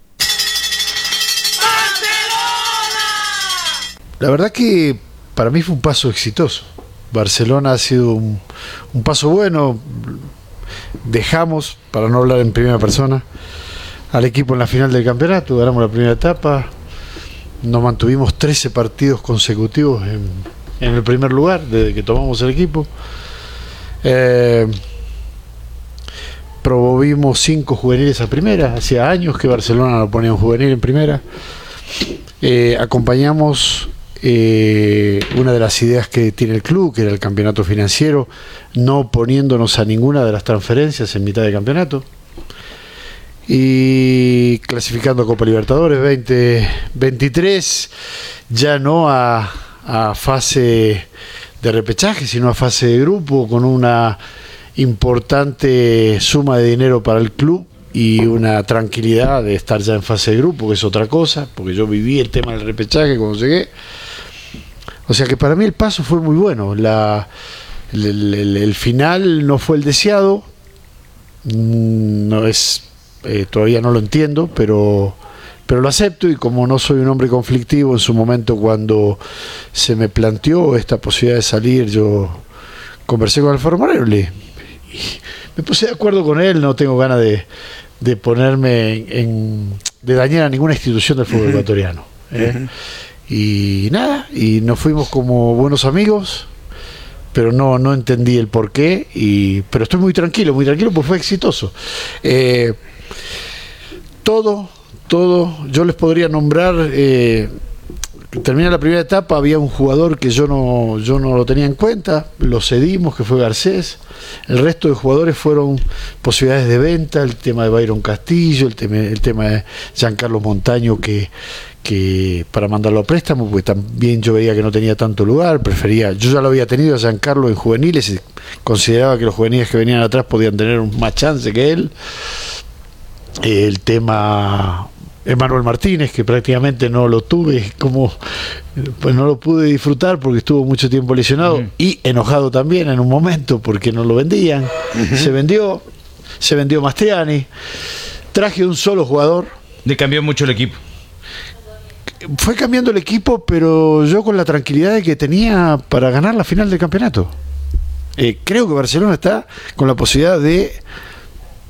La verdad que para mí fue un paso exitoso. Barcelona ha sido un, paso bueno. Dejamos, para no hablar en primera persona, al equipo en la final del campeonato, ganamos la primera etapa, nos mantuvimos 13 partidos consecutivos en, el primer lugar desde que tomamos el equipo. Eh, promovimos cinco juveniles a primera, hacía años que Barcelona no ponía un juvenil en primera. Eh, acompañamos eh, una de las ideas que tiene el club, que era el campeonato financiero, no poniéndonos a ninguna de las transferencias en mitad de campeonato. Y clasificando Copa Libertadores 2023, ya no a, a fase de repechaje, sino a fase de grupo, con una importante suma de dinero para el club y una tranquilidad de estar ya en fase de grupo, que es otra cosa, porque yo viví el tema del repechaje cuando llegué o sea que para mí el paso fue muy bueno. La, el, final no fue el deseado. Mm, no es, eh, todavía no lo entiendo, pero, pero lo acepto y como no soy un hombre conflictivo, en su momento cuando se me planteó esta posibilidad de salir, yo conversé con Alfaro Moreno y me puse de acuerdo con él, no tengo ganas de, de ponerme en, de dañar a ninguna institución del fútbol ecuatoriano. ¿eh? Y nada, y nos fuimos como buenos amigos, pero no, no entendí el por qué, y, pero estoy muy tranquilo, muy tranquilo porque fue exitoso. Eh, todo, todo, yo les podría nombrar, eh, termina la primera etapa, había un jugador que yo no, yo no lo tenía en cuenta, lo cedimos, que fue Garcés, el resto de jugadores fueron posibilidades de venta, el tema de Byron Castillo, el tema, de Giancarlo Montaño, que, que para mandarlo a préstamo, porque también yo veía que no tenía tanto lugar, prefería, yo ya lo había tenido a San Carlos en juveniles y consideraba que los juveniles que venían atrás podían tener más chance que él. El tema Emanuel Martínez, que prácticamente no lo tuve, como pues no lo pude disfrutar porque estuvo mucho tiempo lesionado y enojado también en un momento porque no lo vendían. Se vendió, se vendió Mastriani. Traje un solo jugador. Le cambió mucho el equipo fue cambiando el equipo, pero yo con la tranquilidad de que tenía para ganar la final del campeonato. Eh, creo que Barcelona está con la posibilidad de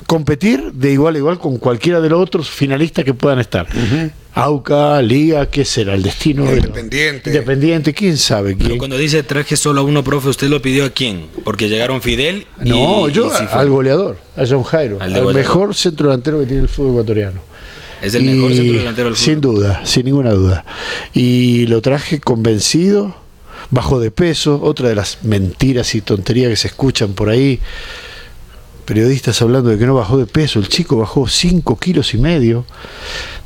competir de igual a igual con cualquiera de los otros finalistas que puedan estar. AUCA, Liga, ¿qué será? El destino de- Independiente. Independiente, quién sabe quién. Pero cuando dice traje solo a uno, profe, ¿usted lo pidió a quién? Porque llegaron Fidel y... No, yo y al goleador, a John Jairo, Al al, mejor centro delantero que tiene el fútbol ecuatoriano. Es el mejor centro delantero del fútbol. Sin duda, sin ninguna duda. Y lo traje convencido, bajó de peso, otra de las mentiras y tonterías que se escuchan por ahí. Periodistas hablando de que no bajó de peso, el chico bajó 5 kilos y medio,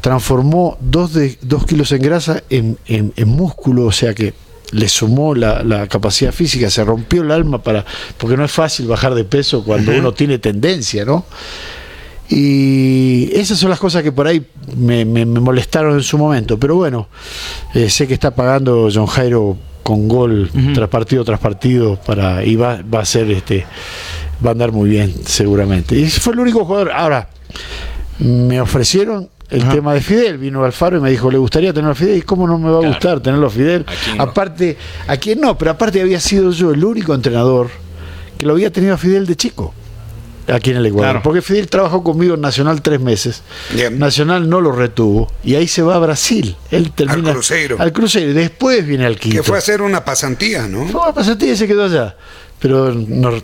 transformó 2 de, dos kilos en grasa en, en- en músculo, o sea que le sumó la, la capacidad física, se rompió el alma para, porque no es fácil bajar de peso cuando uno tiene tendencia, ¿no? Y esas son las cosas que por ahí me, me- me molestaron en su momento. Pero bueno, eh, sé que está pagando John Jairo con gol tras partido tras partido para y va, va a ser este va a andar muy bien seguramente. Y ese fue el único jugador. Ahora, me ofrecieron el tema de Fidel, vino Alfaro y me dijo, ¿le gustaría tener a Fidel? ¿Y cómo no me va a gustar tenerlo a Fidel? Aparte, a quién no, pero aparte había sido yo el único entrenador que lo había tenido a Fidel de chico aquí en el Ecuador. Claro. Porque Fidel trabajó conmigo en Nacional tres meses. Nacional no lo retuvo. Y ahí se va a Brasil. Él termina. Al Cruzeiro. Al Cruzeiro. Y después viene al Quito. Que fue a hacer una pasantía, ¿no? Fue una pasantía y se quedó allá. Pero nos,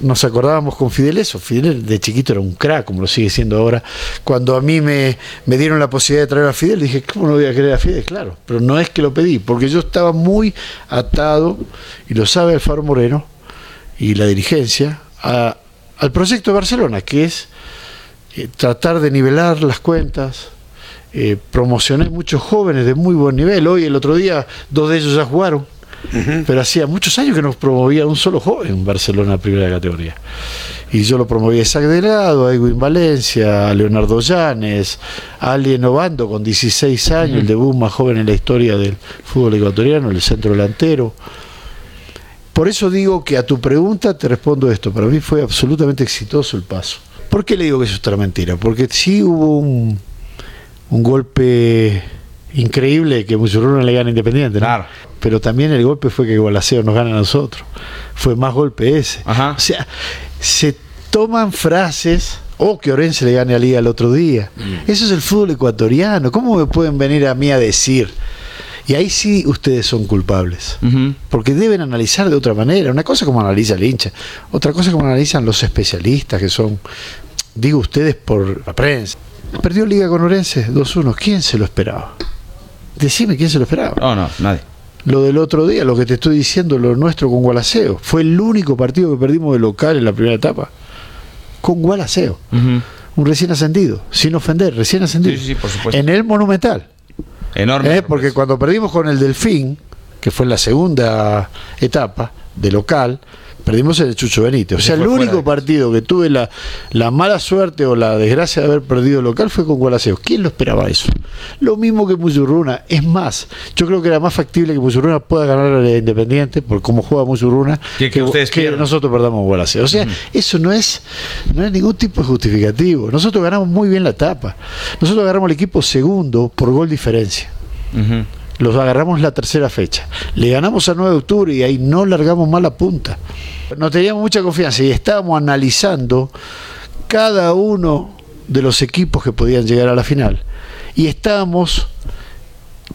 nos- acordábamos con Fidel eso. Fidel de chiquito era un crack, como lo sigue siendo ahora. Cuando a mí me, me dieron la posibilidad de traer a Fidel, dije, ¿cómo no voy a querer a Fidel? Claro, pero no es que lo pedí, porque yo estaba muy atado, y lo sabe Alfaro Moreno y la dirigencia, a- al proyecto de Barcelona, que es eh, tratar de nivelar las cuentas. Eh, promocioné muchos jóvenes de muy buen nivel. Hoy, el otro día, dos de ellos ya jugaron. Pero hacía muchos años que nos promovía un solo joven en Barcelona primera categoría. Y yo lo promoví a Isaac Delgado, a Edwin Valencia, a Leonardo Llanes, a Alien Obando con 16 años, el debut más joven en la historia del fútbol ecuatoriano, el centro delantero. Por eso digo que a tu pregunta te respondo esto. Para mí fue absolutamente exitoso el paso. ¿Por qué le digo que eso es otra mentira? Porque sí hubo un, un golpe increíble que Musurruna le gana a Independiente, ¿no? Pero también el golpe fue que Gualaceo nos gana a nosotros. Fue más golpe ese. O sea, se toman frases. O que Orense le gane a Liga el otro día. Eso es el fútbol ecuatoriano. ¿Cómo me pueden venir a mí a decir? Y ahí sí ustedes son culpables. Porque deben analizar de otra manera. Una cosa como analiza el hincha, otra cosa como analizan los especialistas que son, digo ustedes por la prensa. Perdió Liga con Orense 2-1. ¿Quién se lo esperaba? Decime quién se lo esperaba. No, no, nadie. Lo del otro día, lo que te estoy diciendo, lo nuestro con Gualaceo. Fue el único partido que perdimos de local en la primera etapa. Con Gualaceo. Un recién ascendido. Sin ofender, recién ascendido. Sí, sí, por supuesto. En el Monumental. Enorme. Eh, porque cuando perdimos con el Delfín, que fue en la segunda etapa de local, perdimos el Chucho Benítez. O sea, el único partido que tuve la, la mala suerte o la desgracia de haber perdido local fue con Gualaceo. ¿Quién lo esperaba eso? Lo mismo que Musurruna. Es más, yo creo que era más factible que Musurruna pueda ganar a la Independiente por cómo juega Musurruna Que- que ustedes pierdan. nosotros perdamos Gualaceo. O sea, eso no es, no es ningún tipo de justificativo. Nosotros ganamos muy bien la etapa. Nosotros agarramos el equipo segundo por gol diferencia. Los agarramos la tercera fecha. Le ganamos a 9 de octubre y ahí no largamos mal la punta. No teníamos mucha confianza y estábamos analizando cada uno de los equipos que podían llegar a la final. Y estábamos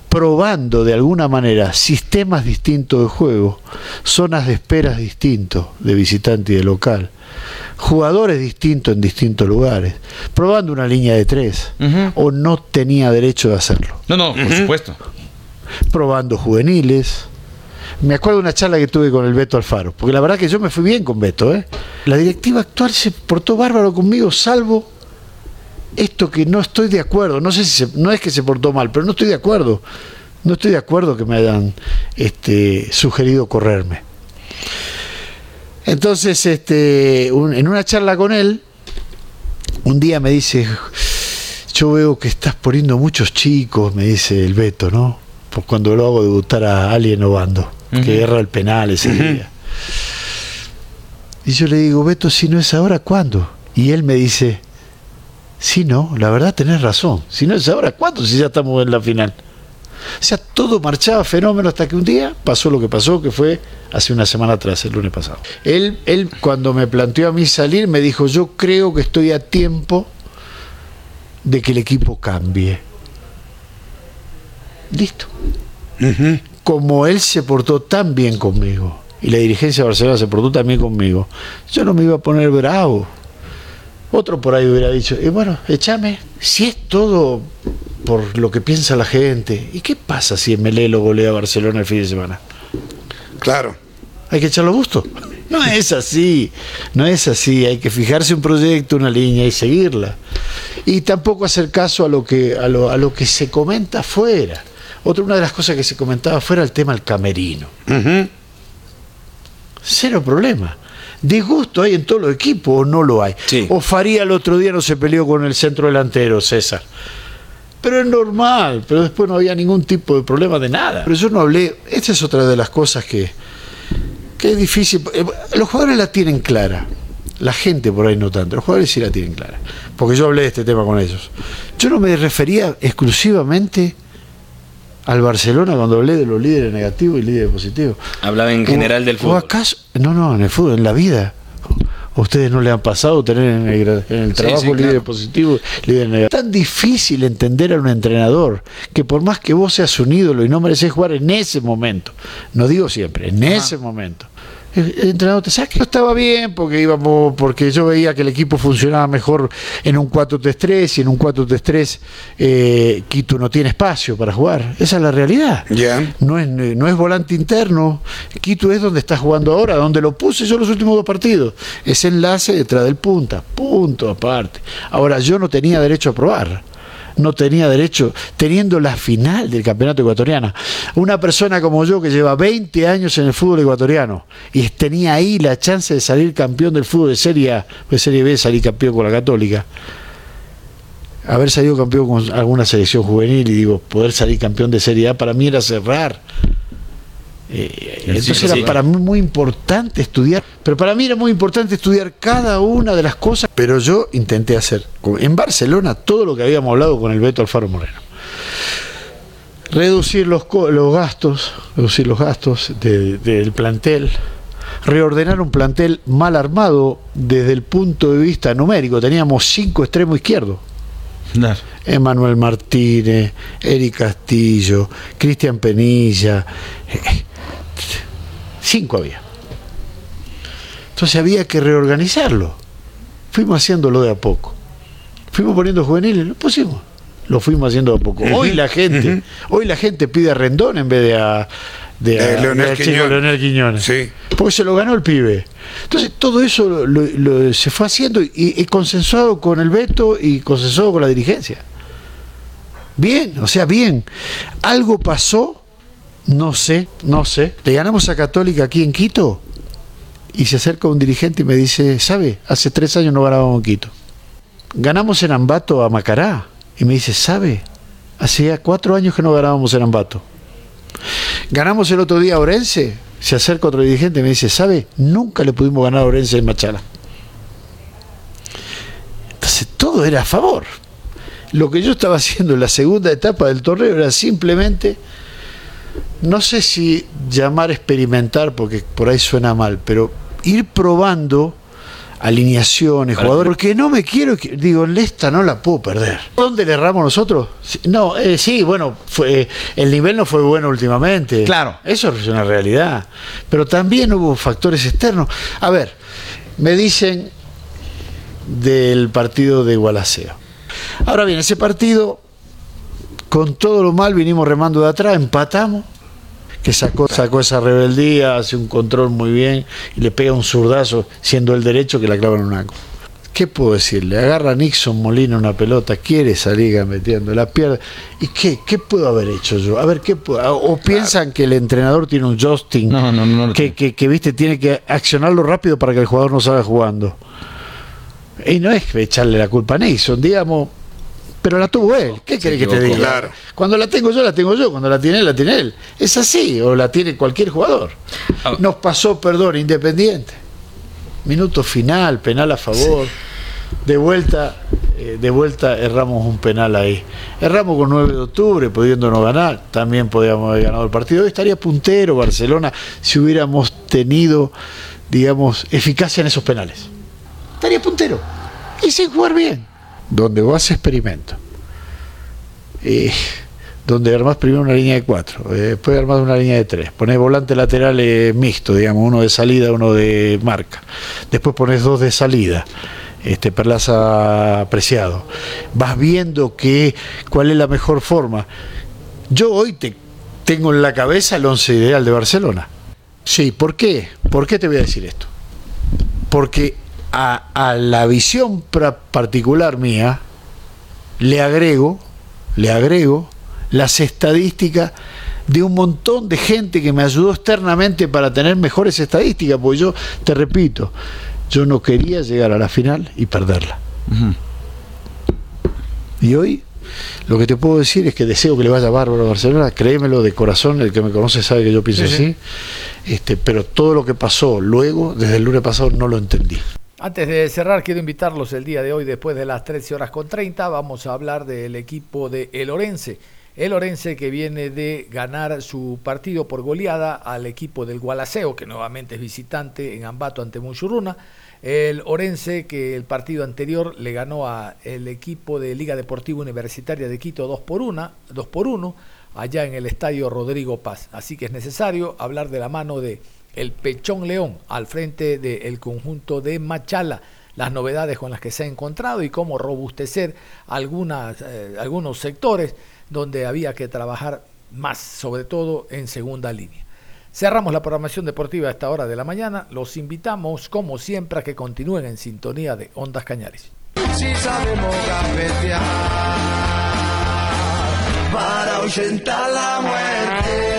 probando de alguna manera sistemas distintos de juego, zonas de esperas distintos de visitante y de local, jugadores distintos en distintos lugares, probando una línea de tres, o no tenía derecho de hacerlo No, no, por supuesto. Probando juveniles. Me acuerdo de una charla que tuve con el Beto Alfaro, porque la verdad que yo me fui bien con Beto. ¿eh? La directiva actual se portó bárbaro conmigo, salvo esto que no estoy de acuerdo. No sé si no es que se portó mal, pero no estoy de acuerdo. No estoy de acuerdo que me hayan este, sugerido correrme. Entonces, este, en una charla con él, un día me dice, yo veo que estás poniendo muchos chicos, me dice el Beto, ¿no? Por cuando lo hago debutar a Alien Obando, Ujú. que erra el penal ese día. Y yo le digo, Beto, si no es ahora, ¿cuándo? Y él me dice, sí, no, la verdad tenés razón. Si no es ahora, ¿cuándo? Si ya estamos en la final. O sea, todo marchaba fenómeno hasta que un día pasó lo que pasó, que fue hace una semana atrás, el lunes pasado. Él, él cuando me planteó a mí salir, me dijo, yo creo que estoy a tiempo de que el equipo cambie. Listo. Como él se portó tan bien conmigo y la dirigencia de Barcelona se portó tan bien conmigo, yo no me iba a poner bravo. Otro por ahí hubiera dicho, y bueno, échame. Si es todo por lo que piensa la gente, ¿y qué pasa si Melé lo golea a Barcelona el fin de semana? Claro. Hay que echarlo gusto. No es así, no es así. Hay que fijarse un proyecto, una línea y seguirla. Y tampoco hacer caso a lo que, a lo, a lo que se comenta afuera. Otra una de las cosas que se comentaba afuera el tema del camerino. Cero problema. Disgusto hay en todo el equipo o no lo hay. O Faría el otro día no se peleó con el centro delantero, César. Pero es normal, pero después no había ningún tipo de problema de nada. Pero yo no hablé, esta es otra de las cosas que, que es difícil. Eh, los jugadores la tienen clara. La gente por ahí no tanto, los jugadores sí la tienen clara. Porque yo hablé de este tema con ellos. Yo no me refería exclusivamente al Barcelona cuando hablé de los líderes negativos y líderes positivos. Hablaba en general del fútbol. ¿O acaso? No, no, en el fútbol, en la vida. ¿A ustedes no le han pasado tener en el, en el trabajo sí, líderes positivos, líderes negativos? Es tan difícil entender a un entrenador que por más que vos seas un ídolo y no mereces jugar en ese momento, no digo siempre, en ese momento, el, el entrenador te saque. No estaba bien porque íbamos, porque yo veía que el equipo funcionaba mejor en un 4-3-3 y en un 4-3-3 eh, Quito no tiene espacio para jugar. Esa es la realidad. Ya. No es, no es volante interno. Quito es donde está jugando ahora, donde lo puse yo los últimos dos partidos. Ese enlace detrás del punta, punto aparte. Ahora, yo no tenía derecho a probar no tenía derecho, teniendo la final del campeonato ecuatoriano. Una persona como yo que lleva 20 años en el fútbol ecuatoriano y tenía ahí la chance de salir campeón del fútbol de Serie A, de Serie B, salir campeón con la Católica. Haber salido campeón con alguna selección juvenil y digo, poder salir campeón de Serie A para mí era cerrar. Eh, entonces sí, era sí. para mí muy importante estudiar, pero para mí era muy importante estudiar cada una de las cosas, pero yo intenté hacer en Barcelona todo lo que habíamos hablado con el Beto Alfaro Moreno. Reducir los, los gastos, reducir los gastos de- del plantel, reordenar un plantel mal armado desde el punto de vista numérico. Teníamos cinco extremos izquierdos. Emanuel Martínez, Eric Castillo, Cristian Penilla, eh, cinco había. Entonces había que reorganizarlo. Fuimos haciéndolo de a poco. Fuimos poniendo juveniles, lo pusimos. Lo fuimos haciendo de a poco. Hoy la gente, hoy la gente pide a Rendón en vez de a, de a- Leonel de Quiñones. Leonel Quiñones. Sí. Porque se lo ganó el pibe. Entonces todo eso lo- se fue haciendo y, y consensuado con el veto y consensuado con la dirigencia. Bien, o sea, bien. Algo pasó, no sé, no sé. Le ganamos a Católica aquí en Quito y se acerca un dirigente y me dice, ¿sabe? Hace tres años no ganábamos en Quito. Ganamos en Ambato a Macará y me dice, ¿sabe? Hacía cuatro años que no ganábamos en Ambato. Ganamos el otro día a Orense. Se acerca otro dirigente y me dice, ¿sabe? Nunca le pudimos ganar a Orense en Machala. Entonces todo era a favor. Lo que yo estaba haciendo en la segunda etapa del torneo era simplemente, no sé si llamar experimentar, porque por ahí suena mal, pero ir probando alineaciones, jugadores, porque no me quiero, digo, en esta no la puedo perder. ¿Dónde le erramos nosotros? No, eh, sí, bueno, fue, el nivel no fue bueno últimamente. Claro. Eso es una realidad. Pero también hubo factores externos. A ver, me dicen del partido de Gualaceo. Ahora bien, ese partido, con todo lo mal, vinimos remando de atrás, empatamos, que sacó, sacó esa rebeldía, hace un control muy bien y le pega un zurdazo, siendo el derecho que la clava en un arco. ¿Qué puedo decirle? Agarra a Nixon Molina una pelota, quiere salir metiendo, la pierde. ¿Y qué? ¿Qué puedo haber hecho yo? A ver, ¿qué puedo? O piensan que el entrenador tiene un Justin que, que, que, viste, tiene que accionarlo rápido para que el jugador no salga jugando. Y no es echarle la culpa a Nixon, digamos, pero la tuvo él. ¿Qué quiere que te diga? Claro. Cuando la tengo yo, la tengo yo. Cuando la tiene él, la tiene él. Es así, o la tiene cualquier jugador. Nos pasó, perdón, Independiente. Minuto final, penal a favor. De vuelta, eh, de vuelta erramos un penal ahí. Erramos con 9 de octubre, pudiéndonos ganar, también podíamos haber ganado el partido. Hoy estaría puntero Barcelona si hubiéramos tenido, digamos, eficacia en esos penales. Estaría puntero. Y sin jugar bien. Donde vos haces experimento. Eh, donde armás primero una línea de cuatro, eh, después armás una línea de tres, pones volante lateral mixto, digamos, uno de salida, uno de marca, después pones dos de salida, este Perlaza apreciado, vas viendo que, cuál es la mejor forma. Yo hoy te tengo en la cabeza el once ideal de Barcelona. Sí, ¿por qué? ¿Por qué te voy a decir esto? Porque a, a la visión particular mía le agrego, le agrego las estadísticas de un montón de gente que me ayudó externamente para tener mejores estadísticas, porque yo, te repito, yo no quería llegar a la final y perderla. Y hoy lo que te puedo decir es que deseo que le vaya bárbaro a Barcelona, créemelo de corazón, el que me conoce sabe que yo pienso así, Este, pero todo lo que pasó luego, desde el lunes pasado, no lo entendí. Antes de cerrar, quiero invitarlos el día de hoy, después de las 13 horas con 30, vamos a hablar del equipo de El Orense el Orense que viene de ganar su partido por goleada al equipo del Gualaceo, que nuevamente es visitante en Ambato ante Munchuruna. El Orense que el partido anterior le ganó al equipo de Liga Deportiva Universitaria de Quito 2 por 1, 2 por 1 allá en el estadio Rodrigo Paz. Así que es necesario hablar de la mano de el Pechón León al frente del conjunto de Machala las novedades con las que se ha encontrado y cómo robustecer eh, algunos sectores donde había que trabajar más, sobre todo en segunda línea. Cerramos la programación deportiva a esta hora de la mañana. Los invitamos, como siempre, a que continúen en sintonía de Ondas Cañares. para la muerte.